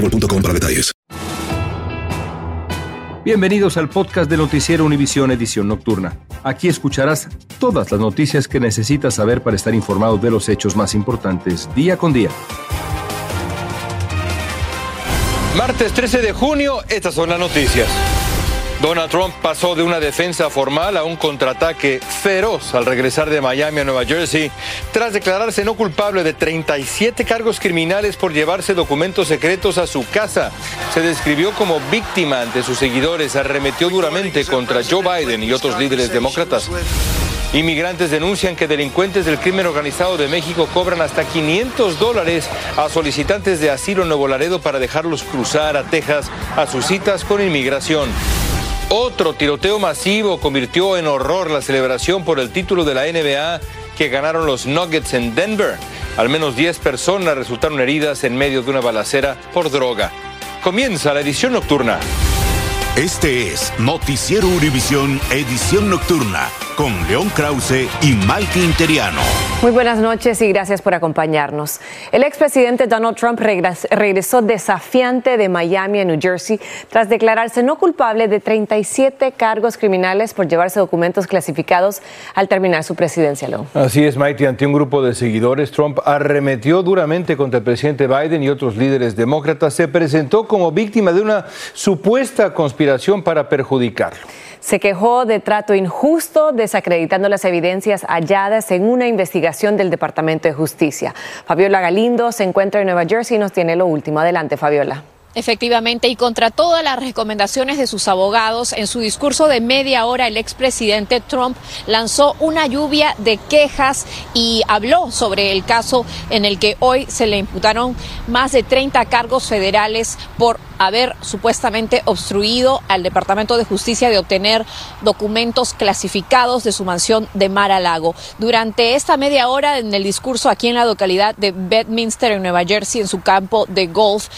boostmobile.com para detalles. Bienvenidos al podcast de Noticiero Univisión Edición Nocturna. Aquí escucharás todas las noticias que necesitas saber para estar informado de los hechos más importantes día con día. Martes 13 de junio, estas son las noticias. Donald Trump pasó de una defensa formal a un contraataque feroz al regresar de Miami a Nueva Jersey tras declararse no culpable de 37 cargos criminales por llevarse documentos secretos a su casa. Se describió como víctima ante sus seguidores, arremetió duramente contra Joe Biden y otros líderes demócratas. Inmigrantes denuncian que delincuentes del crimen organizado de México cobran hasta 500 dólares a solicitantes de asilo en Nuevo Laredo para dejarlos cruzar a Texas a sus citas con inmigración. Otro tiroteo masivo convirtió en horror la celebración por el título de la NBA que ganaron los Nuggets en Denver. Al menos 10 personas resultaron heridas en medio de una balacera por droga. Comienza la edición nocturna. Este es Noticiero Univisión Edición Nocturna con León Krause y Mike Interiano. Muy buenas noches y gracias por acompañarnos. El expresidente Donald Trump regresó desafiante de Miami a New Jersey tras declararse no culpable de 37 cargos criminales por llevarse documentos clasificados al terminar su presidencia. Así es, Mike. Ante un grupo de seguidores, Trump arremetió duramente contra el presidente Biden y otros líderes demócratas. Se presentó como víctima de una supuesta conspiración para perjudicarlo se quejó de trato injusto, desacreditando las evidencias halladas en una investigación del Departamento de Justicia. Fabiola Galindo se encuentra en Nueva Jersey y nos tiene lo último. Adelante, Fabiola. Efectivamente, y contra todas las recomendaciones de sus abogados, en su discurso de media hora el expresidente Trump lanzó una lluvia de quejas y habló sobre el caso en el que hoy se le imputaron más de 30 cargos federales por haber supuestamente obstruido al Departamento de Justicia de obtener documentos clasificados de su mansión de Mar a Lago. Durante esta media hora en el discurso aquí en la localidad de Bedminster, en Nueva Jersey, en su campo de golf,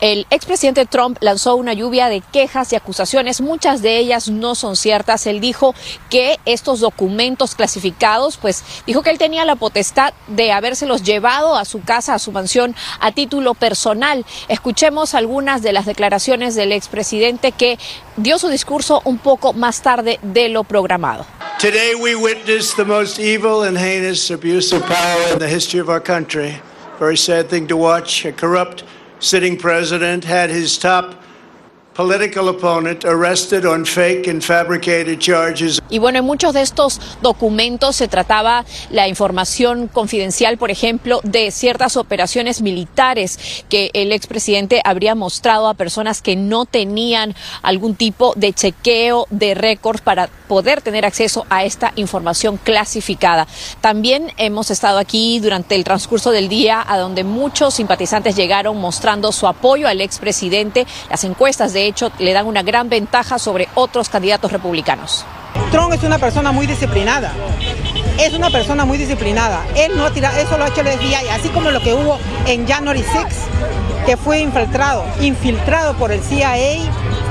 el expresidente Trump lanzó una lluvia de quejas y acusaciones, muchas de ellas no son ciertas. Él dijo que estos documentos clasificados, pues dijo que él tenía la potestad de habérselos llevado a su casa, a su mansión, a título personal. Escuchemos algunas de las declaraciones del expresidente que dio su discurso un poco más tarde de lo programado. Today we witnessed the most evil and heinous abuse of power in the history of our country. Very sad thing to watch. A corrupt sitting president had his top Y bueno, en muchos de estos documentos se trataba la información confidencial, por ejemplo, de ciertas operaciones militares que el expresidente habría mostrado a personas que no tenían algún tipo de chequeo de récords para poder tener acceso a esta información clasificada. También hemos estado aquí durante el transcurso del día a donde muchos simpatizantes llegaron mostrando su apoyo al expresidente. Las encuestas de de hecho, le dan una gran ventaja sobre otros candidatos republicanos. Trump es una persona muy disciplinada. Es una persona muy disciplinada. Él no ha tirado, eso lo ha hecho el FBI, así como lo que hubo en January 6, que fue infiltrado, infiltrado por el CIA,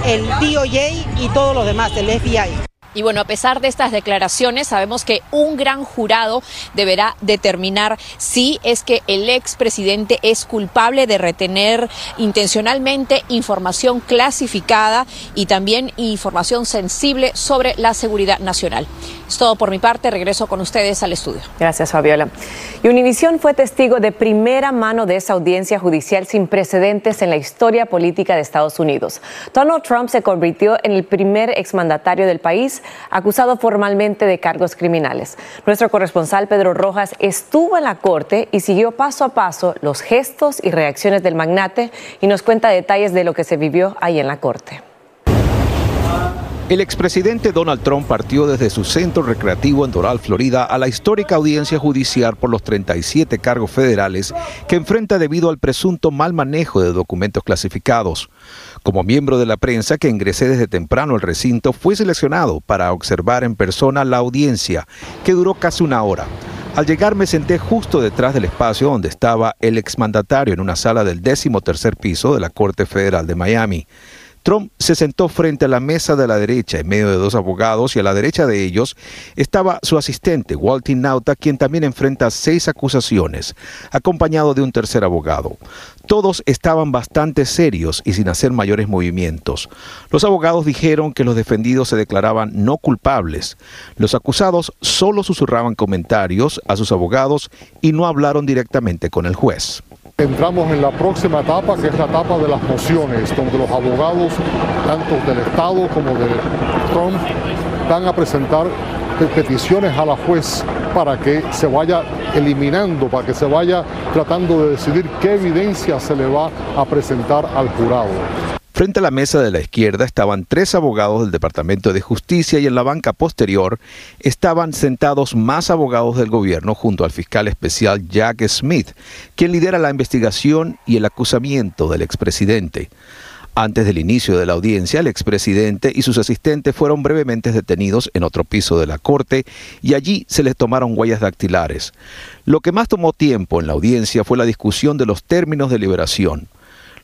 el DOJ y todos los demás, el FBI. Y bueno, a pesar de estas declaraciones, sabemos que un gran jurado deberá determinar si es que el expresidente es culpable de retener intencionalmente información clasificada y también información sensible sobre la seguridad nacional. Es todo por mi parte. Regreso con ustedes al estudio. Gracias, Fabiola. Y Univisión fue testigo de primera mano de esa audiencia judicial sin precedentes en la historia política de Estados Unidos. Donald Trump se convirtió en el primer exmandatario del país acusado formalmente de cargos criminales. Nuestro corresponsal Pedro Rojas estuvo en la corte y siguió paso a paso los gestos y reacciones del magnate y nos cuenta detalles de lo que se vivió ahí en la corte. El expresidente Donald Trump partió desde su centro recreativo en Doral, Florida, a la histórica audiencia judicial por los 37 cargos federales que enfrenta debido al presunto mal manejo de documentos clasificados. Como miembro de la prensa que ingresé desde temprano al recinto, fue seleccionado para observar en persona la audiencia, que duró casi una hora. Al llegar me senté justo detrás del espacio donde estaba el exmandatario en una sala del décimo tercer piso de la Corte Federal de Miami. Trump se sentó frente a la mesa de la derecha en medio de dos abogados y a la derecha de ellos estaba su asistente, Walter Nauta, quien también enfrenta seis acusaciones, acompañado de un tercer abogado. Todos estaban bastante serios y sin hacer mayores movimientos. Los abogados dijeron que los defendidos se declaraban no culpables. Los acusados solo susurraban comentarios a sus abogados y no hablaron directamente con el juez. Entramos en la próxima etapa, que es la etapa de las mociones, donde los abogados, tanto del Estado como de Trump, van a presentar peticiones a la juez para que se vaya eliminando, para que se vaya tratando de decidir qué evidencia se le va a presentar al jurado. Frente a la mesa de la izquierda estaban tres abogados del Departamento de Justicia y en la banca posterior estaban sentados más abogados del gobierno junto al fiscal especial Jack Smith, quien lidera la investigación y el acusamiento del expresidente. Antes del inicio de la audiencia, el expresidente y sus asistentes fueron brevemente detenidos en otro piso de la corte y allí se les tomaron huellas dactilares. Lo que más tomó tiempo en la audiencia fue la discusión de los términos de liberación.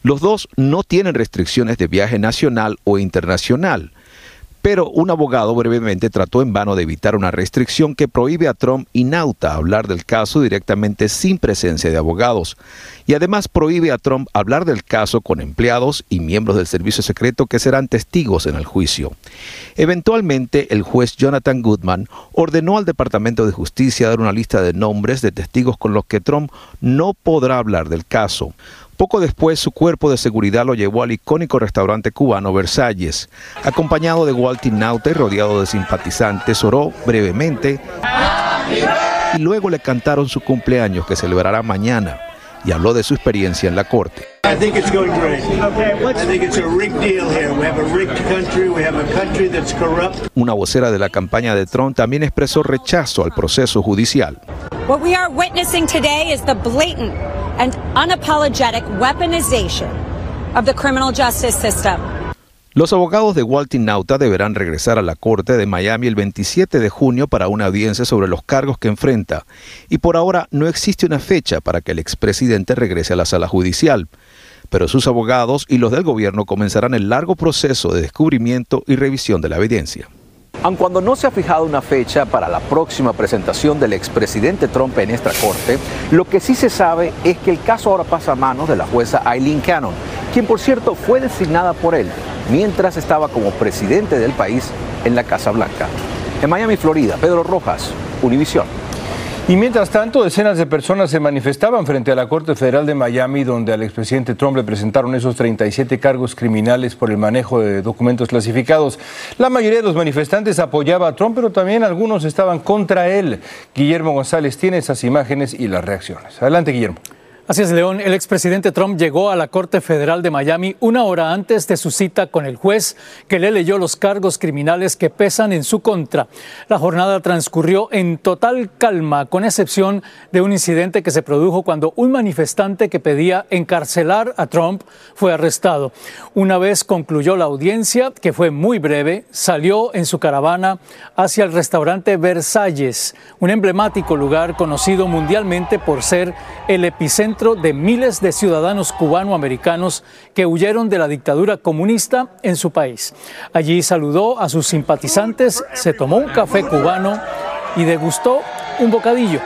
Los dos no tienen restricciones de viaje nacional o internacional, pero un abogado brevemente trató en vano de evitar una restricción que prohíbe a Trump y Nauta hablar del caso directamente sin presencia de abogados, y además prohíbe a Trump hablar del caso con empleados y miembros del servicio secreto que serán testigos en el juicio. Eventualmente, el juez Jonathan Goodman ordenó al Departamento de Justicia dar una lista de nombres de testigos con los que Trump no podrá hablar del caso. Poco después, su cuerpo de seguridad lo llevó al icónico restaurante cubano Versalles. Acompañado de Walter Nauta y rodeado de simpatizantes, oró brevemente y luego le cantaron su cumpleaños que celebrará mañana y habló de su experiencia en la corte. Una vocera de la campaña de Trump también expresó rechazo al proceso judicial. What we are witnessing today is the blatant and unapologetic weaponization of the criminal justice system. Los abogados de Walter Nauta deberán regresar a la Corte de Miami el 27 de junio para una audiencia sobre los cargos que enfrenta, y por ahora no existe una fecha para que el expresidente regrese a la sala judicial. Pero sus abogados y los del gobierno comenzarán el largo proceso de descubrimiento y revisión de la evidencia. Aun cuando no se ha fijado una fecha para la próxima presentación del expresidente Trump en esta corte, lo que sí se sabe es que el caso ahora pasa a manos de la jueza Eileen Cannon, quien por cierto fue designada por él mientras estaba como presidente del país en la Casa Blanca. En Miami, Florida, Pedro Rojas, Univisión. Y mientras tanto, decenas de personas se manifestaban frente a la Corte Federal de Miami, donde al expresidente Trump le presentaron esos 37 cargos criminales por el manejo de documentos clasificados. La mayoría de los manifestantes apoyaba a Trump, pero también algunos estaban contra él. Guillermo González tiene esas imágenes y las reacciones. Adelante, Guillermo. Así es, León. El expresidente Trump llegó a la Corte Federal de Miami una hora antes de su cita con el juez que le leyó los cargos criminales que pesan en su contra. La jornada transcurrió en total calma, con excepción de un incidente que se produjo cuando un manifestante que pedía encarcelar a Trump fue arrestado. Una vez concluyó la audiencia, que fue muy breve, salió en su caravana hacia el restaurante Versalles, un emblemático lugar conocido mundialmente por ser el epicentro de miles de ciudadanos cubanoamericanos que huyeron de la dictadura comunista en su país. Allí saludó a sus simpatizantes, se tomó un café cubano y degustó un bocadillo.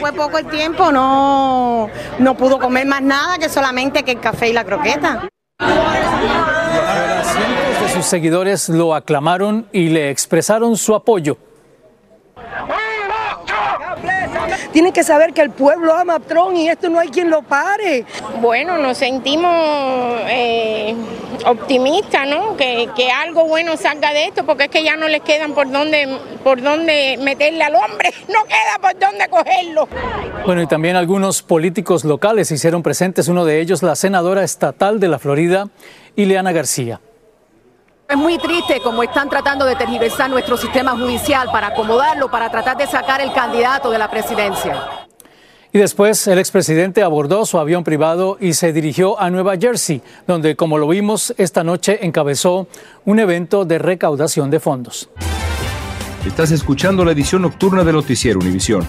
Fue poco el tiempo, no, no pudo comer más nada que solamente que el café y la croqueta. Cientos de sus seguidores lo aclamaron y le expresaron su apoyo. Tienen que saber que el pueblo ama a Trump y esto no hay quien lo pare. Bueno, nos sentimos eh, optimistas, ¿no? Que, que, algo bueno salga de esto, porque es que ya no les quedan por dónde, por dónde meterle al hombre, no queda por dónde cogerlo. Bueno, y también algunos políticos locales hicieron presentes, uno de ellos la senadora estatal de la Florida, Ileana García. Es muy triste como están tratando de tergiversar nuestro sistema judicial para acomodarlo, para tratar de sacar el candidato de la presidencia. Y después el expresidente abordó su avión privado y se dirigió a Nueva Jersey, donde, como lo vimos esta noche, encabezó un evento de recaudación de fondos. Estás escuchando la edición nocturna de Noticiero Univisión.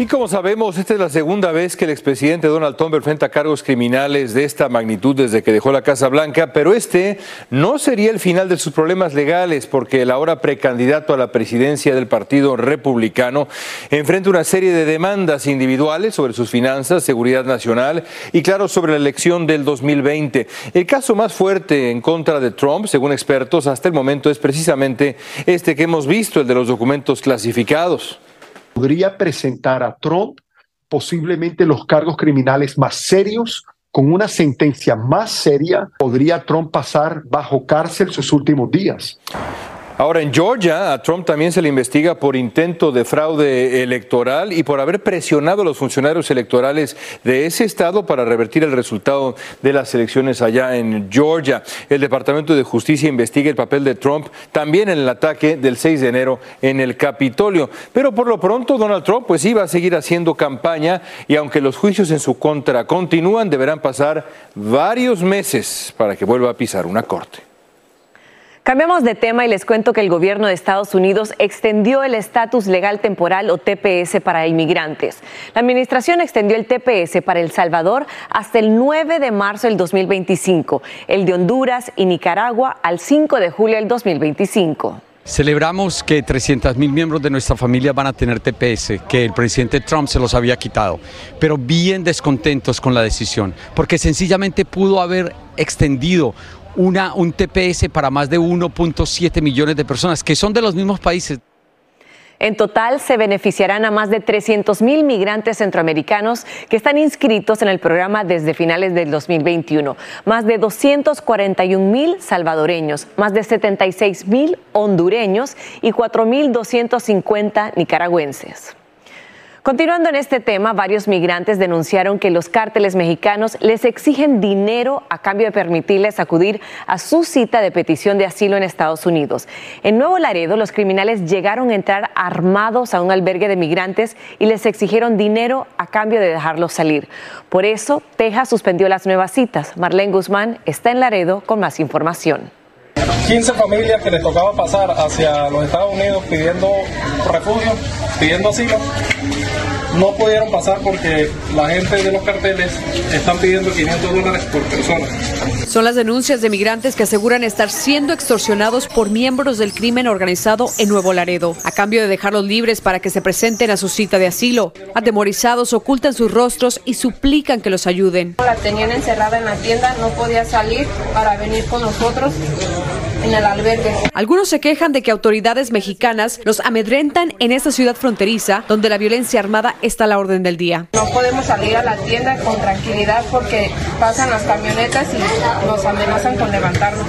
Y como sabemos, esta es la segunda vez que el expresidente Donald Trump enfrenta cargos criminales de esta magnitud desde que dejó la Casa Blanca, pero este no sería el final de sus problemas legales porque el ahora precandidato a la presidencia del Partido Republicano enfrenta una serie de demandas individuales sobre sus finanzas, seguridad nacional y claro sobre la elección del 2020. El caso más fuerte en contra de Trump, según expertos, hasta el momento es precisamente este que hemos visto, el de los documentos clasificados podría presentar a Trump posiblemente los cargos criminales más serios. Con una sentencia más seria, podría Trump pasar bajo cárcel sus últimos días. Ahora, en Georgia, a Trump también se le investiga por intento de fraude electoral y por haber presionado a los funcionarios electorales de ese estado para revertir el resultado de las elecciones allá en Georgia. El Departamento de Justicia investiga el papel de Trump también en el ataque del 6 de enero en el Capitolio. Pero por lo pronto, Donald Trump pues iba a seguir haciendo campaña y aunque los juicios en su contra continúan, deberán pasar varios meses para que vuelva a pisar una corte. Cambiamos de tema y les cuento que el gobierno de Estados Unidos extendió el estatus legal temporal o TPS para inmigrantes. La administración extendió el TPS para El Salvador hasta el 9 de marzo del 2025, el de Honduras y Nicaragua al 5 de julio del 2025. Celebramos que 300 mil miembros de nuestra familia van a tener TPS, que el presidente Trump se los había quitado, pero bien descontentos con la decisión, porque sencillamente pudo haber extendido una, un TPS para más de 1.7 millones de personas, que son de los mismos países. En total se beneficiarán a más de 300 mil migrantes centroamericanos que están inscritos en el programa desde finales del 2021, más de 241 mil salvadoreños, más de 76 mil hondureños y 4.250 nicaragüenses. Continuando en este tema, varios migrantes denunciaron que los cárteles mexicanos les exigen dinero a cambio de permitirles acudir a su cita de petición de asilo en Estados Unidos. En Nuevo Laredo, los criminales llegaron a entrar armados a un albergue de migrantes y les exigieron dinero a cambio de dejarlos salir. Por eso, Texas suspendió las nuevas citas. Marlene Guzmán está en Laredo con más información. 15 familias que les tocaba pasar hacia los Estados Unidos pidiendo refugio, pidiendo asilo, no pudieron pasar porque la gente de los carteles están pidiendo 500 dólares por persona. Son las denuncias de migrantes que aseguran estar siendo extorsionados por miembros del crimen organizado en Nuevo Laredo, a cambio de dejarlos libres para que se presenten a su cita de asilo. Atemorizados ocultan sus rostros y suplican que los ayuden. La tenían encerrada en la tienda, no podía salir para venir con nosotros en el albergue. Algunos se quejan de que autoridades mexicanas los amedrentan en esta ciudad fronteriza donde la violencia armada está a la orden del día. No podemos salir a la tienda con tranquilidad porque pasan las camionetas y nos amenazan con levantarnos.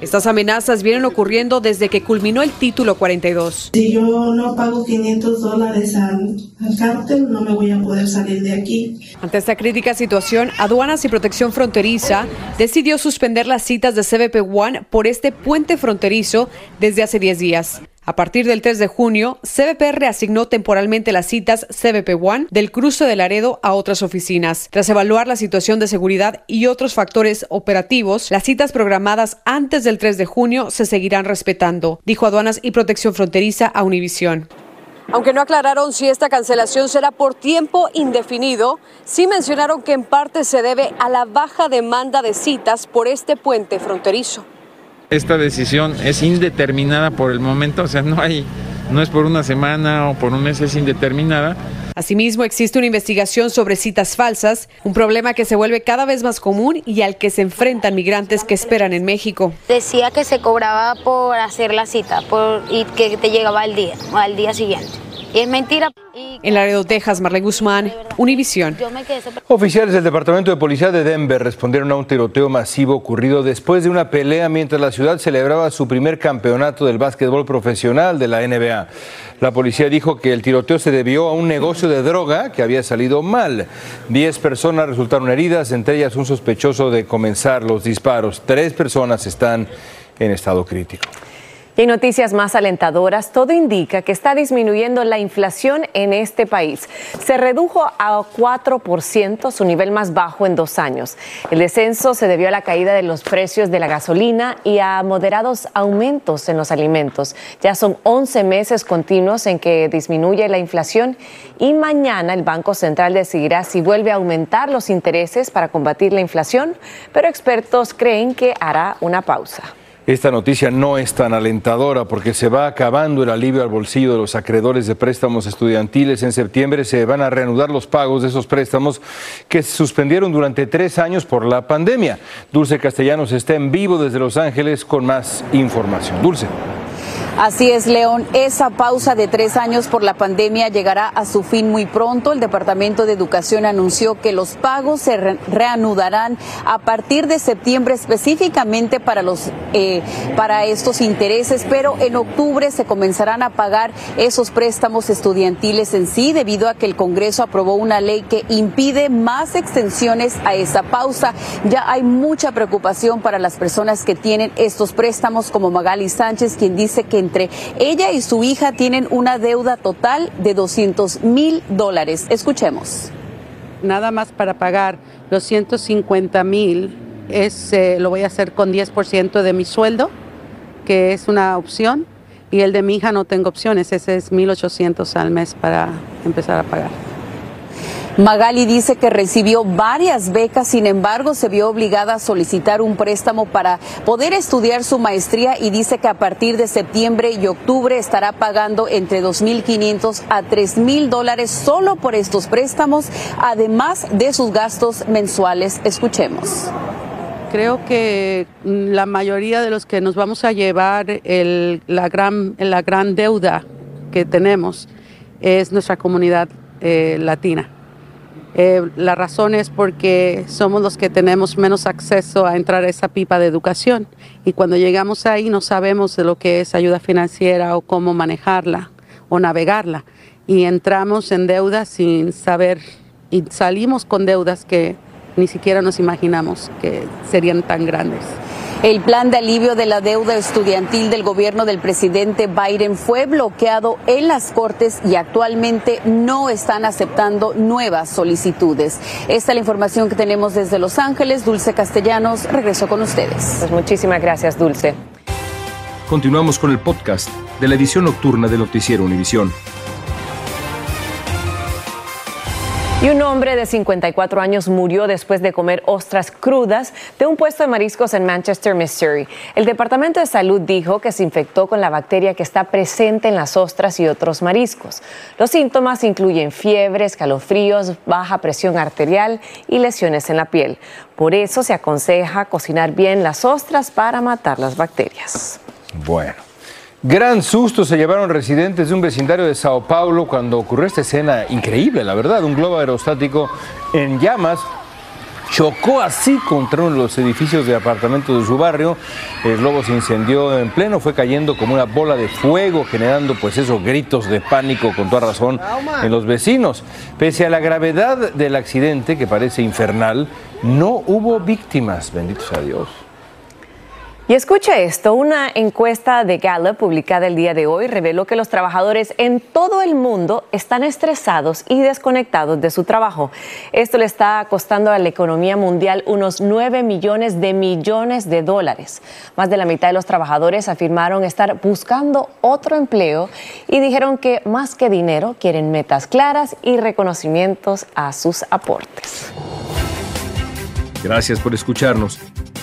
Estas amenazas vienen ocurriendo desde que culminó el título 42. Si yo no pago 500 dólares al, al cártel, no me voy a poder salir de aquí. Ante esta crítica situación, Aduanas y Protección Fronteriza decidió suspender las citas de CBP One por este puente fronterizo desde hace 10 días. A partir del 3 de junio, CBP reasignó temporalmente las citas CBP One del cruce de Laredo a otras oficinas. Tras evaluar la situación de seguridad y otros factores operativos, las citas programadas antes del 3 de junio se seguirán respetando, dijo Aduanas y Protección Fronteriza a Univisión. Aunque no aclararon si esta cancelación será por tiempo indefinido, sí mencionaron que en parte se debe a la baja demanda de citas por este puente fronterizo. Esta decisión es indeterminada por el momento, o sea, no hay, no es por una semana o por un mes, es indeterminada. Asimismo, existe una investigación sobre citas falsas, un problema que se vuelve cada vez más común y al que se enfrentan migrantes que esperan en México. Decía que se cobraba por hacer la cita por, y que te llegaba al día, al día siguiente. Y es mentira. En Laredo, Texas, Marlene Guzmán, Univisión. Oficiales del Departamento de Policía de Denver respondieron a un tiroteo masivo ocurrido después de una pelea mientras la ciudad celebraba su primer campeonato del básquetbol profesional de la NBA. La policía dijo que el tiroteo se debió a un negocio de droga que había salido mal. Diez personas resultaron heridas, entre ellas un sospechoso de comenzar los disparos. Tres personas están en estado crítico. Y en noticias más alentadoras, todo indica que está disminuyendo la inflación en este país. Se redujo a 4%, su nivel más bajo en dos años. El descenso se debió a la caída de los precios de la gasolina y a moderados aumentos en los alimentos. Ya son 11 meses continuos en que disminuye la inflación y mañana el Banco Central decidirá si vuelve a aumentar los intereses para combatir la inflación, pero expertos creen que hará una pausa. Esta noticia no es tan alentadora porque se va acabando el alivio al bolsillo de los acreedores de préstamos estudiantiles. En septiembre se van a reanudar los pagos de esos préstamos que se suspendieron durante tres años por la pandemia. Dulce Castellanos está en vivo desde Los Ángeles con más información. Dulce. Así es, León. Esa pausa de tres años por la pandemia llegará a su fin muy pronto. El Departamento de Educación anunció que los pagos se re reanudarán a partir de septiembre específicamente para los eh, para estos intereses, pero en octubre se comenzarán a pagar esos préstamos estudiantiles en sí, debido a que el Congreso aprobó una ley que impide más extensiones a esa pausa. Ya hay mucha preocupación para las personas que tienen estos préstamos, como Magali Sánchez, quien dice que ella y su hija tienen una deuda total de 200 mil dólares. Escuchemos. Nada más para pagar los 150 mil eh, lo voy a hacer con 10% de mi sueldo, que es una opción, y el de mi hija no tengo opciones, ese es 1.800 al mes para empezar a pagar. Magali dice que recibió varias becas, sin embargo, se vio obligada a solicitar un préstamo para poder estudiar su maestría y dice que a partir de septiembre y octubre estará pagando entre 2.500 a 3.000 dólares solo por estos préstamos, además de sus gastos mensuales. Escuchemos. Creo que la mayoría de los que nos vamos a llevar la, gran, la gran deuda que tenemos es nuestra comunidad eh, latina. Eh, la razón es porque somos los que tenemos menos acceso a entrar a esa pipa de educación y cuando llegamos ahí no sabemos de lo que es ayuda financiera o cómo manejarla o navegarla y entramos en deudas sin saber y salimos con deudas que ni siquiera nos imaginamos que serían tan grandes. El plan de alivio de la deuda estudiantil del gobierno del presidente Biden fue bloqueado en las Cortes y actualmente no están aceptando nuevas solicitudes. Esta es la información que tenemos desde Los Ángeles. Dulce Castellanos, regreso con ustedes. Pues muchísimas gracias, Dulce. Continuamos con el podcast de la edición nocturna de Noticiero Univisión. Y un hombre de 54 años murió después de comer ostras crudas de un puesto de mariscos en Manchester, Missouri. El Departamento de Salud dijo que se infectó con la bacteria que está presente en las ostras y otros mariscos. Los síntomas incluyen fiebre, escalofríos, baja presión arterial y lesiones en la piel. Por eso se aconseja cocinar bien las ostras para matar las bacterias. Bueno. Gran susto se llevaron residentes de un vecindario de Sao Paulo cuando ocurrió esta escena increíble, la verdad. Un globo aerostático en llamas chocó así contra uno de los edificios de apartamentos de su barrio. El globo se incendió en pleno, fue cayendo como una bola de fuego, generando pues esos gritos de pánico con toda razón en los vecinos. Pese a la gravedad del accidente, que parece infernal, no hubo víctimas, benditos a Dios. Y escuche esto, una encuesta de Gallup publicada el día de hoy reveló que los trabajadores en todo el mundo están estresados y desconectados de su trabajo. Esto le está costando a la economía mundial unos 9 millones de millones de dólares. Más de la mitad de los trabajadores afirmaron estar buscando otro empleo y dijeron que más que dinero quieren metas claras y reconocimientos a sus aportes. Gracias por escucharnos.